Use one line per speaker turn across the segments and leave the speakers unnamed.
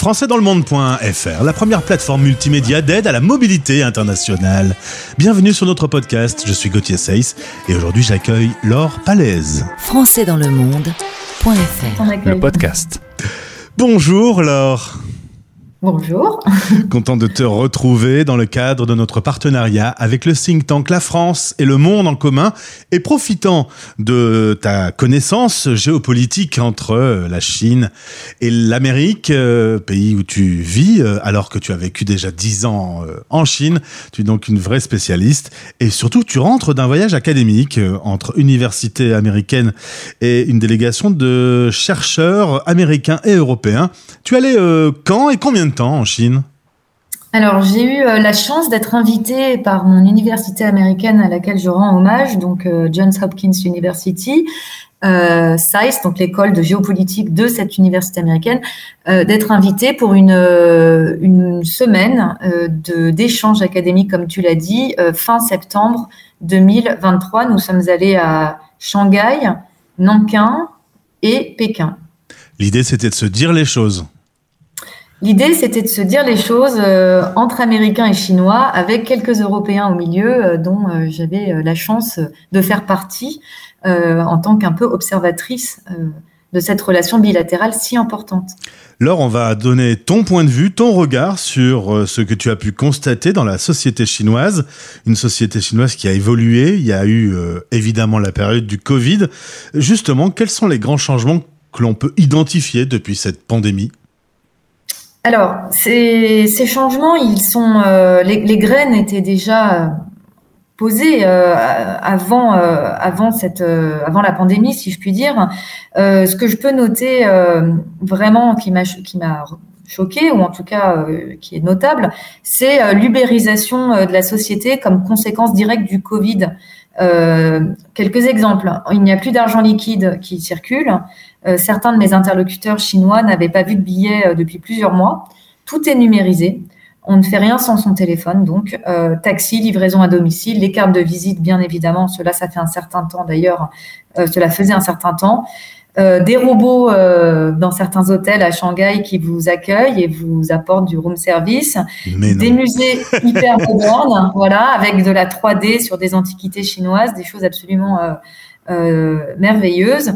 françaisdanslemonde.fr, la première plateforme multimédia d'aide à la mobilité internationale. Bienvenue sur notre podcast, je suis Gauthier Seyss et aujourd'hui j'accueille Laure Palaise.
françaisdanslemonde.fr
Le podcast. Bonjour Laure.
Bonjour.
Content de te retrouver dans le cadre de notre partenariat avec le think tank La France et le monde en commun et profitant de ta connaissance géopolitique entre la Chine et l'Amérique, euh, pays où tu vis, euh, alors que tu as vécu déjà dix ans euh, en Chine. Tu es donc une vraie spécialiste et surtout tu rentres d'un voyage académique entre université américaine et une délégation de chercheurs américains et européens. Tu allais quand et combien de temps en Chine?
Alors, j'ai eu euh, la chance d'être invitée par mon université américaine à laquelle je rends hommage, donc euh, Johns Hopkins University, euh, SAIS, donc l'école de géopolitique de cette université américaine, euh, d'être invitée pour une, une semaine de d'échanges académiques, comme tu l'as dit, fin septembre 2023. Nous sommes allés à Shanghai, Nankin et Pékin.
L'idée, c'était de se dire les choses.
L'idée, c'était de se dire les choses euh, entre Américains et Chinois, avec quelques Européens au milieu, euh, dont euh, j'avais la chance de faire partie en tant qu'un peu observatrice de cette relation bilatérale si importante.
Laure, on va donner ton point de vue, ton regard sur ce que tu as pu constater dans la société chinoise, une société chinoise qui a évolué. Il y a eu évidemment la période du Covid. Justement, quels sont les grands changements que l'on peut identifier depuis cette pandémie?
Alors, ces, changements, ils sont, euh, les, graines étaient déjà euh, posées euh, avant, la pandémie, si je puis dire. ce que je peux noter vraiment qui m'a, qui choqué, ou en tout cas qui est notable, c'est l'ubérisation de la société comme conséquence directe du Covid. Quelques exemples. Il n'y a plus d'argent liquide qui circule. Euh, certains de mes interlocuteurs chinois n'avaient pas vu de billets euh, depuis plusieurs mois. Tout est numérisé. On ne fait rien sans son téléphone, donc euh, taxi, livraison à domicile, les cartes de visite, bien évidemment. Cela, ça fait un certain temps d'ailleurs. cela faisait un certain temps. Des robots dans certains hôtels à Shanghai qui vous accueillent et vous apportent du room service. des musées hyper modernes, voilà, avec de la 3D sur des antiquités chinoises, des choses absolument merveilleuses.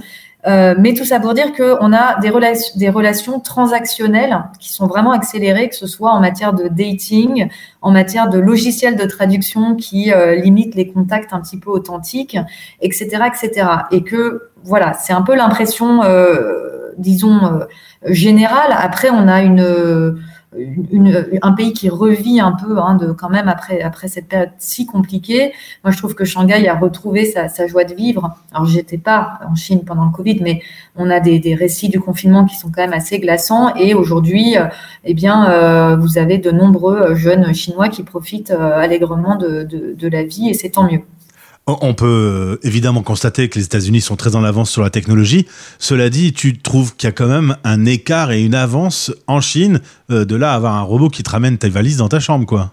Euh, mais tout ça pour dire qu'on a des, relations, des relations transactionnelles qui sont vraiment accélérées, que ce soit en matière de dating, en matière de logiciels de traduction qui euh, limitent les contacts un petit peu authentiques, etc., etc. Et que voilà, c'est un peu l'impression, euh, disons générale. Après, on a une un pays qui revit un peu hein, de, quand même après, après cette période si compliquée. Moi, je trouve que Shanghai a retrouvé sa, joie de vivre. Alors, j'étais pas en Chine pendant le Covid, mais on a des, récits du confinement qui sont quand même assez glaçants. Et aujourd'hui, euh, eh bien, euh, vous avez de nombreux jeunes Chinois qui profitent euh, allègrement de la vie et c'est tant mieux.
On peut euh, évidemment constater que les États-Unis sont très en avance sur la technologie. Cela dit, tu trouves qu'il y a quand même un écart et une avance en Chine euh, de là à avoir un robot qui te ramène tes valises dans ta chambre, quoi.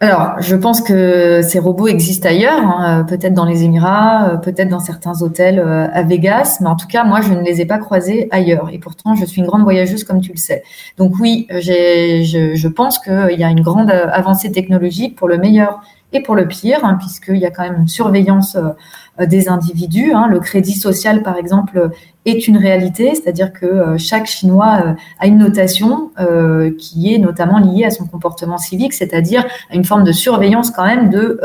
Alors, je pense que ces robots existent ailleurs, hein, peut-être dans les Émirats, euh, peut-être dans certains hôtels à Vegas, mais en tout cas, moi, je ne les ai pas croisés ailleurs. Et pourtant, je suis une grande voyageuse, comme tu le sais. Donc oui, je pense qu'il y a une grande avancée technologique pour le meilleur et pour le pire, hein, puisqu'il y a quand même une surveillance euh, des individus. Hein. Le crédit social, par exemple, est une réalité, c'est-à-dire que euh, chaque Chinois euh, a une notation qui est notamment liée à son comportement civique, c'est-à-dire à une forme de surveillance quand même de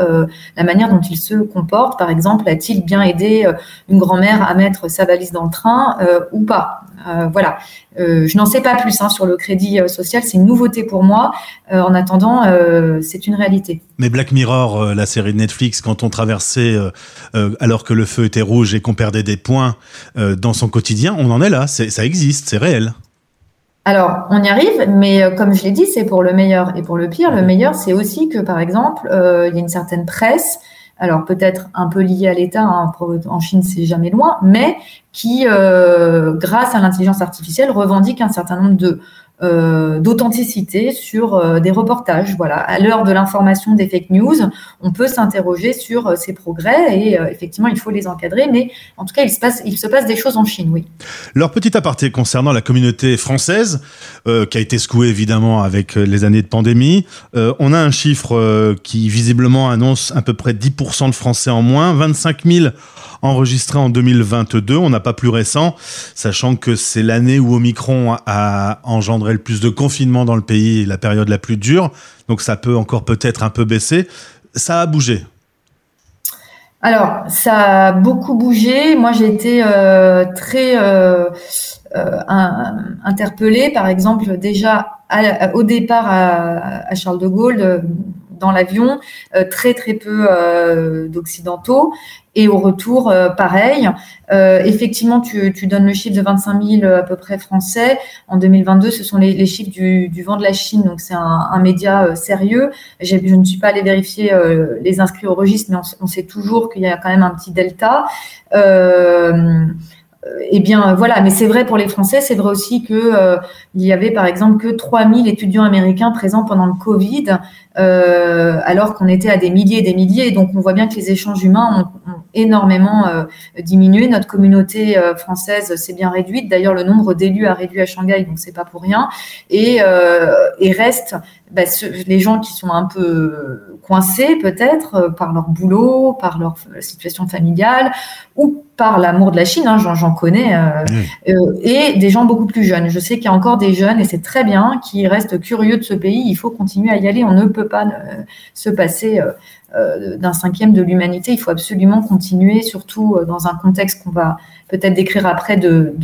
la manière dont il se comporte. Par exemple, a-t-il bien aidé une grand-mère à mettre sa valise dans le train ou pas? Voilà. je n'en sais pas plus hein, sur le crédit social, c'est une nouveauté pour moi. en attendant, c'est une réalité.
Mais Black Mirror, la série de Netflix, quand on traversait alors que le feu était rouge et qu'on perdait des points euh, dans son quotidien, on en est là, ça existe, c'est réel.
Alors, on y arrive, mais euh, comme je l'ai dit, c'est pour le meilleur et pour le pire. Le meilleur, c'est aussi que, par exemple, euh, il y a une certaine presse, alors peut-être un peu liée à l'État, hein, en Chine, c'est jamais loin, mais qui, grâce à l'intelligence artificielle, revendique un certain nombre de euh, d'authenticité sur euh, des reportages. Voilà, à l'heure de l'information des fake news, on peut s'interroger sur euh, ces progrès et effectivement, il faut les encadrer. Mais en tout cas, il se passe, il se passe des choses en Chine, oui.
Leur petit aparté concernant la communauté française, qui a été secouée évidemment avec les années de pandémie. on a un chiffre qui visiblement annonce à peu près 10% de Français en moins, 25 000 enregistrés en 2022. On n'a pas plus récent, sachant que c'est l'année où Omicron a engendré le plus de confinement dans le pays, la période la plus dure. Donc ça peut encore peut-être un peu baisser. Ça a bougé.
Alors, ça a beaucoup bougé. Moi, j'ai été euh, très euh, euh, interpellée, par exemple, déjà au départ à, Charles de Gaulle, dans l'avion, très très peu d'occidentaux. Et au retour, euh, pareil. Euh, effectivement, tu, donnes le chiffre de 25 000 euh, à peu près français. En 2022, ce sont les, chiffres du, vent de la Chine, donc c'est un, média euh, sérieux. Je ne suis pas allée vérifier les inscrits au registre, mais on, sait toujours qu'il y a quand même un petit delta. Euh, eh bien, voilà, mais c'est vrai pour les Français, c'est vrai aussi que euh, il y avait par exemple que 3000 étudiants américains présents pendant le Covid, euh, alors qu'on était à des milliers et des milliers. Donc, on voit bien que les échanges humains ont, énormément euh, diminué. Notre communauté française s'est bien réduite. D'ailleurs, le nombre d'élus a réduit à Shanghai, donc c'est pas pour rien. Et, et reste bah, les gens qui sont un peu coincés peut-être par leur boulot, par leur situation familiale ou par l'amour de la Chine, hein, j'en connais, euh, euh, et des gens beaucoup plus jeunes. Je sais qu'il y a encore des jeunes, et c'est très bien, qui restent curieux de ce pays. Il faut continuer à y aller. On ne peut pas euh, se passer d'un cinquième de l'humanité. Il faut absolument continuer, surtout dans un contexte qu'on va peut-être décrire après de,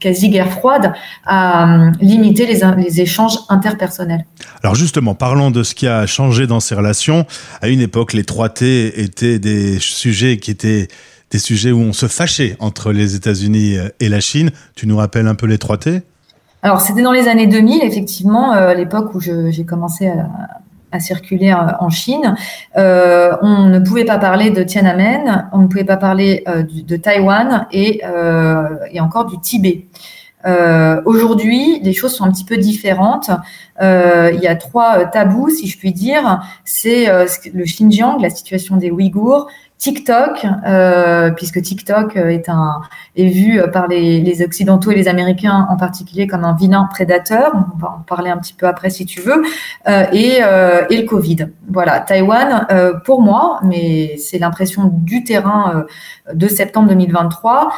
quasi-guerre froide, à limiter les, les échanges interpersonnels.
Alors justement, parlons de ce qui a changé dans ces relations. À une époque, les 3T étaient des sujets qui étaient des sujets où on se fâchait entre les États-Unis euh, et la Chine. Tu nous rappelles un peu les 3T
Alors, c'était dans les années 2000, effectivement, euh, l'époque où j'ai commencé à, circuler euh, en Chine. on ne pouvait pas parler de Tiananmen, on ne pouvait pas parler de Taïwan et, et, encore du Tibet. Aujourd'hui, les choses sont un petit peu différentes. Il y a trois tabous, si je puis dire. C'est le Xinjiang, la situation des Ouïghours, TikTok, euh, puisque TikTok euh, est un est vu par les, les, occidentaux et les américains en particulier comme un vilain prédateur. On va en parler un petit peu après si tu veux. Euh, et, euh, et le Covid. Voilà, Taïwan, euh, pour moi, mais c'est l'impression du terrain de septembre 2023,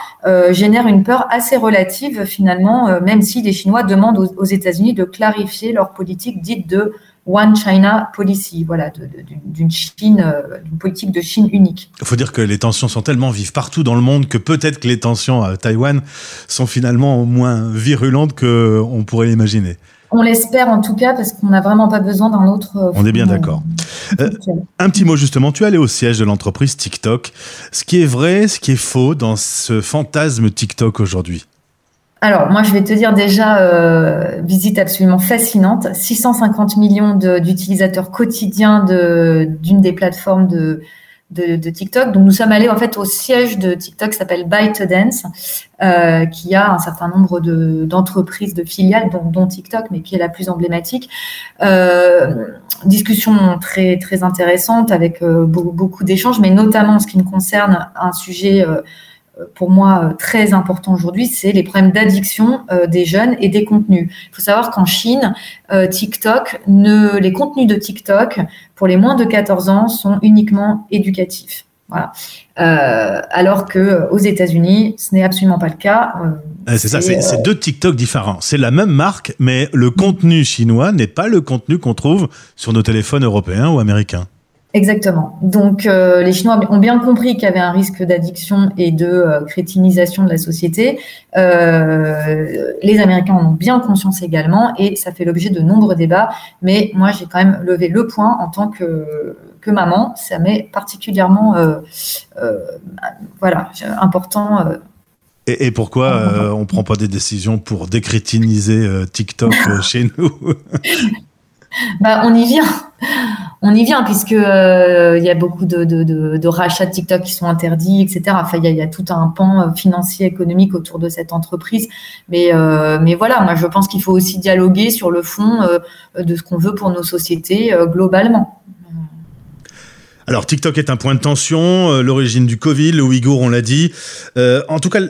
génère une peur assez relative finalement, même si les Chinois demandent aux, aux États-Unis de clarifier leur politique dite de One China Policy, voilà, d'une Chine, euh, d'une politique de Chine unique.
Il faut dire que les tensions sont tellement vives partout dans le monde que peut-être que les tensions à Taïwan sont finalement moins virulentes qu'on pourrait l'imaginer.
On l'espère en tout cas parce qu'on n'a vraiment pas besoin d'un autre.
Euh, On est bien d'accord. Euh, un petit mot justement, tu es allé au siège de l'entreprise TikTok. Ce qui est vrai, ce qui est faux dans ce fantasme TikTok aujourd'hui?
Alors, moi, je vais te dire déjà, euh, visite absolument fascinante. 650 millions d'utilisateurs quotidiens d'une des plateformes de, de, TikTok. Donc, nous sommes allés en fait au siège de TikTok qui s'appelle ByteDance, euh, qui a un certain nombre d'entreprises, de, filiales, dont, TikTok, mais qui est la plus emblématique. Euh, discussion très très intéressante avec euh, beaucoup, beaucoup d'échanges, mais notamment en ce qui me concerne un sujet euh, pour moi euh, très important aujourd'hui, c'est les problèmes d'addiction euh, des jeunes et des contenus. Il faut savoir qu'en Chine, euh, TikTok, ne, les contenus de TikTok pour les moins de 14 ans sont uniquement éducatifs. Voilà. Euh, alors que aux États-Unis, ce n'est absolument pas le cas.
c'est ça, c'est deux TikTok différents. C'est la même marque, mais le contenu chinois n'est pas le contenu qu'on trouve sur nos téléphones européens ou américains.
Exactement. Donc, euh, les Chinois ont bien compris qu'il y avait un risque d'addiction et de euh, crétinisation de la société. Euh, les Américains en ont bien conscience également et ça fait l'objet de nombreux débats. Mais moi, j'ai quand même levé le point en tant que, que maman. Ça m'est particulièrement voilà, important.
Et, et, pourquoi on ne prend pas des décisions pour décrétiniser TikTok chez nous?
Bah, On y vient on y vient puisque il y a beaucoup de, rachats de TikTok qui sont interdits, etc. Enfin, il y, a, tout un pan financier, économique autour de cette entreprise. Mais, mais voilà, moi, je pense qu'il faut aussi dialoguer sur le fond de ce qu'on veut pour nos sociétés globalement.
Alors TikTok est un point de tension, l'origine du Covid, le Ouïghour, on l'a dit. en tout cas,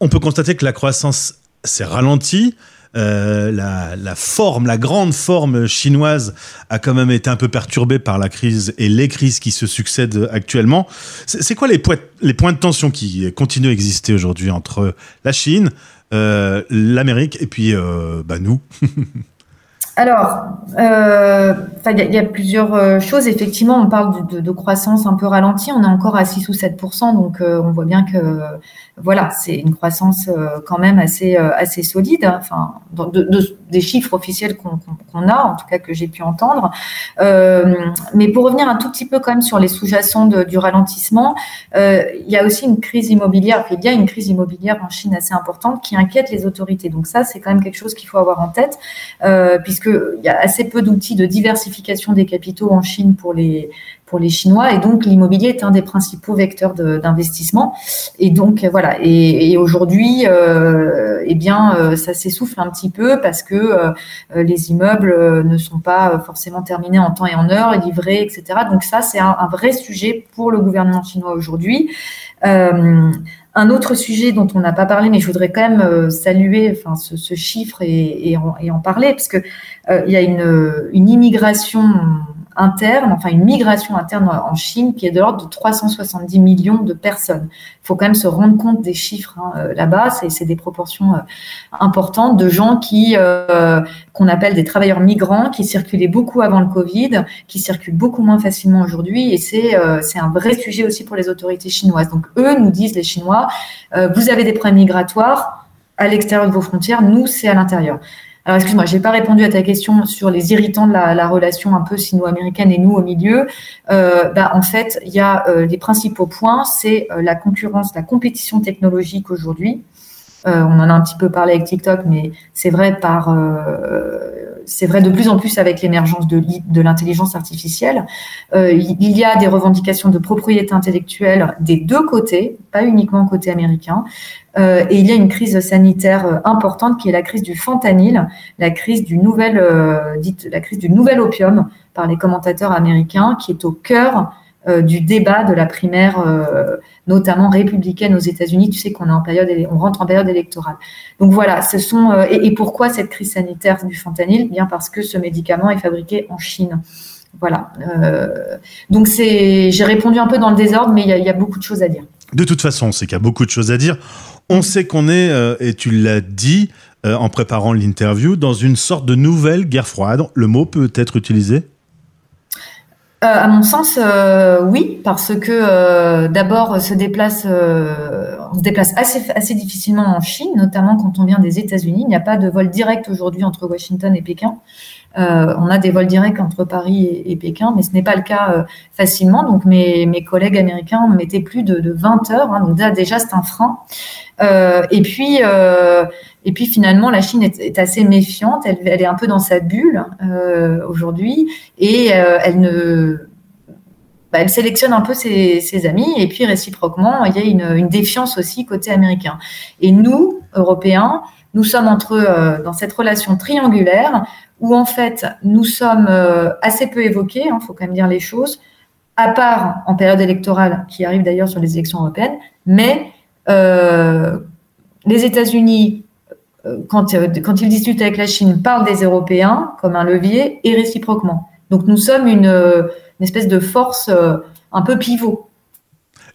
on peut constater que la croissance s'est ralentie. Euh, la, forme, la grande forme chinoise a quand même été un peu perturbée par la crise et les crises qui se succèdent actuellement. C'est quoi les, points de tension qui continuent à exister aujourd'hui entre la Chine, euh, l'Amérique et puis euh, bah, nous?
Alors, euh, il y, a plusieurs euh, choses. Effectivement, on parle de, croissance un peu ralentie. On est encore à 6 ou 7% donc euh, on voit bien que voilà, c'est une croissance quand même assez assez solide. Enfin, de, des chiffres officiels qu'on a, en tout cas que j'ai pu entendre. mais pour revenir un tout petit peu quand même sur les sous-jacents du ralentissement, il y a aussi une crise immobilière. Il y a une crise immobilière en Chine assez importante qui inquiète les autorités. Donc ça, c'est quand même quelque chose qu'il faut avoir en tête, puisque il y a assez peu d'outils de diversification des capitaux en Chine pour les, pour les Chinois. Et donc, l'immobilier est un des principaux vecteurs d'investissement. Et donc, voilà. Et, aujourd'hui, euh, eh bien, euh, ça s'essouffle un petit peu parce que euh, les immeubles ne sont pas forcément terminés en temps et en heure, livrés, etc. Donc, ça, c'est un, vrai sujet pour le gouvernement chinois aujourd'hui. Un autre sujet dont on n'a pas parlé, mais je voudrais quand même euh, saluer enfin, ce, chiffre et, en, parler, parce que euh, il y a une, une immigration interne, enfin une migration interne en Chine qui est de l'ordre de 370 millions de personnes. Il faut quand même se rendre compte des chiffres hein, euh, là-bas, c'est des proportions euh, importantes de gens qui euh, qu'on appelle des travailleurs migrants qui circulaient beaucoup avant le Covid, qui circulent beaucoup moins facilement aujourd'hui et c'est c'est un vrai sujet aussi pour les autorités chinoises. Donc eux nous disent les Chinois, vous avez des problèmes migratoires à l'extérieur de vos frontières, nous c'est à l'intérieur. Alors, excuse-moi, j'ai pas répondu à ta question sur les irritants de la, relation un peu sino-américaine et nous au milieu. Euh, bah, en fait, il y a euh, les principaux points, c'est euh, la concurrence, la compétition technologique aujourd'hui. Euh, on en a un petit peu parlé avec TikTok, mais c'est vrai par, c'est vrai de plus en plus avec l'émergence de l'intelligence artificielle. il y a des revendications de propriété intellectuelle des deux côtés, pas uniquement côté américain. Euh, et il y a une crise sanitaire euh, importante qui est la crise du fentanyl, la crise du nouvel, euh, dite la crise du nouvel opium par les commentateurs américains, qui est au cœur du débat de la primaire, notamment républicaine aux États-Unis. Tu sais qu'on est en période, on rentre en période électorale. Donc voilà, ce sont et, pourquoi cette crise sanitaire du fentanyl? Bien parce que ce médicament est fabriqué en Chine. Voilà. donc c'est, j'ai répondu un peu dans le désordre, mais il y a beaucoup de choses à dire.
De toute façon, c'est qu'il y a beaucoup de choses à dire. On sait qu'on est, euh, et tu l'as dit euh, en préparant l'interview, dans une sorte de nouvelle guerre froide. Le mot peut être utilisé?
Euh, à mon sens, oui, parce que d'abord, se déplace, on se déplace assez, assez difficilement en Chine, notamment quand on vient des États-Unis. Il n'y a pas de vol direct aujourd'hui entre Washington et Pékin. Euh, on a des vols directs entre Paris et, Pékin, mais ce n'est pas le cas euh, facilement. Donc mes, mes collègues américains mettaient plus de, de 20 heures. Hein, donc déjà, c'est un frein. Euh, et puis, et puis finalement, la Chine est, assez méfiante. Elle, elle, est un peu dans sa bulle aujourd'hui, et elle ne bah, elle sélectionne un peu ses, amis et puis réciproquement, il y a une, une, défiance aussi côté américain. Et nous, Européens, nous sommes entre eux dans cette relation triangulaire où en fait nous sommes euh, assez peu évoqués, il hein, faut quand même dire les choses, à part en période électorale, qui arrive d'ailleurs sur les élections européennes, mais euh, les États-Unis, euh, quand, ils discutent avec la Chine, parlent des Européens comme un levier et réciproquement. Donc nous sommes une, une espèce de force un peu pivot.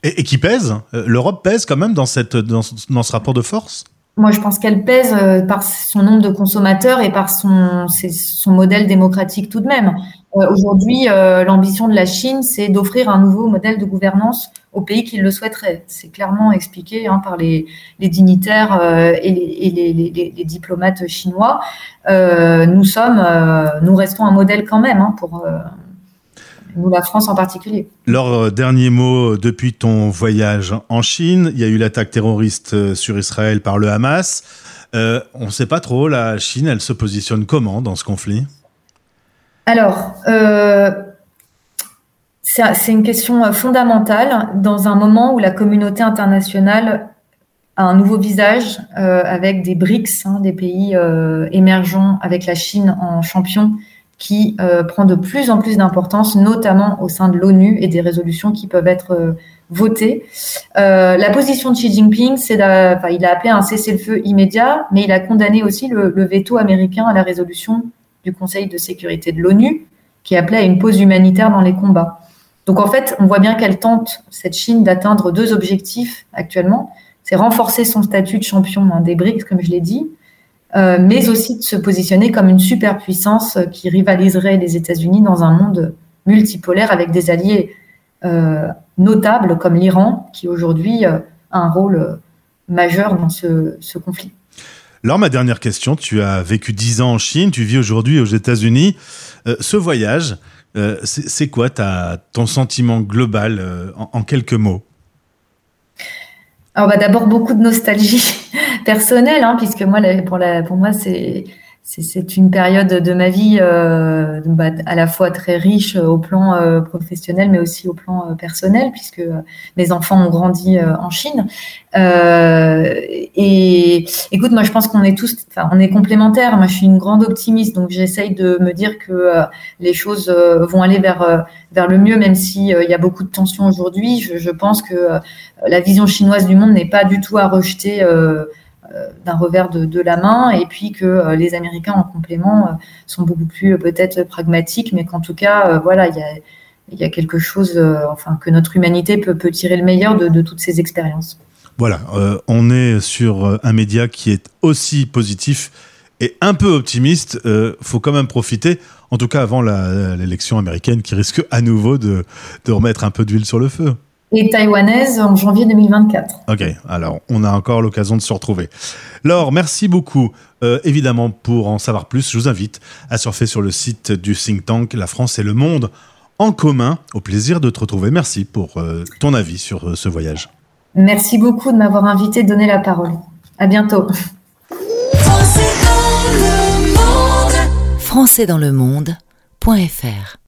Et, qui pèse L'Europe pèse quand même dans, cette, dans ce rapport de force?
Moi, je pense qu'elle pèse euh, par son nombre de consommateurs et par son, son modèle démocratique tout de même. Euh, aujourd'hui, euh, l'ambition de la Chine, c'est d'offrir un nouveau modèle de gouvernance aux pays qui le souhaiteraient. C'est clairement expliqué hein, par les, les dignitaires et, les, les, les, diplomates chinois. nous sommes, nous restons un modèle quand même hein, pour nous, la France en particulier.
Leur euh, dernier mot depuis ton voyage en Chine, il y a eu l'attaque terroriste euh, sur Israël par le Hamas. Euh, on ne sait pas trop, la Chine, elle se positionne comment dans ce conflit?
Alors, c'est une question fondamentale dans un moment où la communauté internationale a un nouveau visage avec des BRICS, hein, des pays émergents, avec la Chine en champion qui prend de plus en plus d'importance, notamment au sein de l'ONU et des résolutions qui peuvent être voté. Euh, la position de Xi Jinping, c'est il a appelé un cessez-le-feu immédiat, mais il a condamné aussi le, veto américain à la résolution du Conseil de sécurité de l'ONU, qui appelait à une pause humanitaire dans les combats. Donc en fait, on voit bien qu'elle tente, cette Chine, d'atteindre deux objectifs actuellement. C'est renforcer son statut de champion des BRICS, comme je l'ai dit, euh, mais aussi de se positionner comme une superpuissance qui rivaliserait les États-Unis dans un monde multipolaire avec des alliés euh, notables comme l'Iran, qui aujourd'hui euh, a un rôle euh, majeur dans ce, conflit.
Alors, ma dernière question, tu as vécu dix ans en Chine, tu vis aujourd'hui aux États-Unis. ce voyage, c'est quoi ta, ton sentiment global en, quelques mots?
Alors, bah, d'abord, beaucoup de nostalgie personnelle, hein, puisque moi, pour, moi, c'est une période de ma vie euh, bah, à la fois très riche au plan euh, professionnel, mais aussi au plan euh, personnel, puisque mes enfants ont grandi en Chine. et écoute, moi, je pense qu'on est tous, enfin, on est complémentaires. Moi, je suis une grande optimiste, donc j'essaye de me dire que les choses vont aller vers le mieux, même s'il y a beaucoup de tensions aujourd'hui. Je, pense que la vision chinoise du monde n'est pas du tout à rejeter euh, d'un revers de, la main et puis que euh, les Américains en complément euh, sont beaucoup plus peut-être pragmatiques, mais qu'en tout cas, voilà, il y a, quelque chose, enfin, que notre humanité peut, peut tirer le meilleur de, toutes ces expériences.
Voilà, on est sur un média qui est aussi positif et un peu optimiste. Faut quand même profiter, en tout cas avant l'élection américaine qui risque à nouveau de, de remettre un peu d'huile sur le feu
et taïwanaise en janvier 2024.
Ok, alors on a encore l'occasion de se retrouver. Laure, merci beaucoup. Euh, évidemment, pour en savoir plus, je vous invite à surfer sur le site du think tank La France et le monde en commun. Au plaisir de te retrouver. Merci pour euh, ton avis sur euh, ce voyage.
Merci beaucoup de m'avoir invité, de donner la parole. À bientôt. Français dans le monde.fr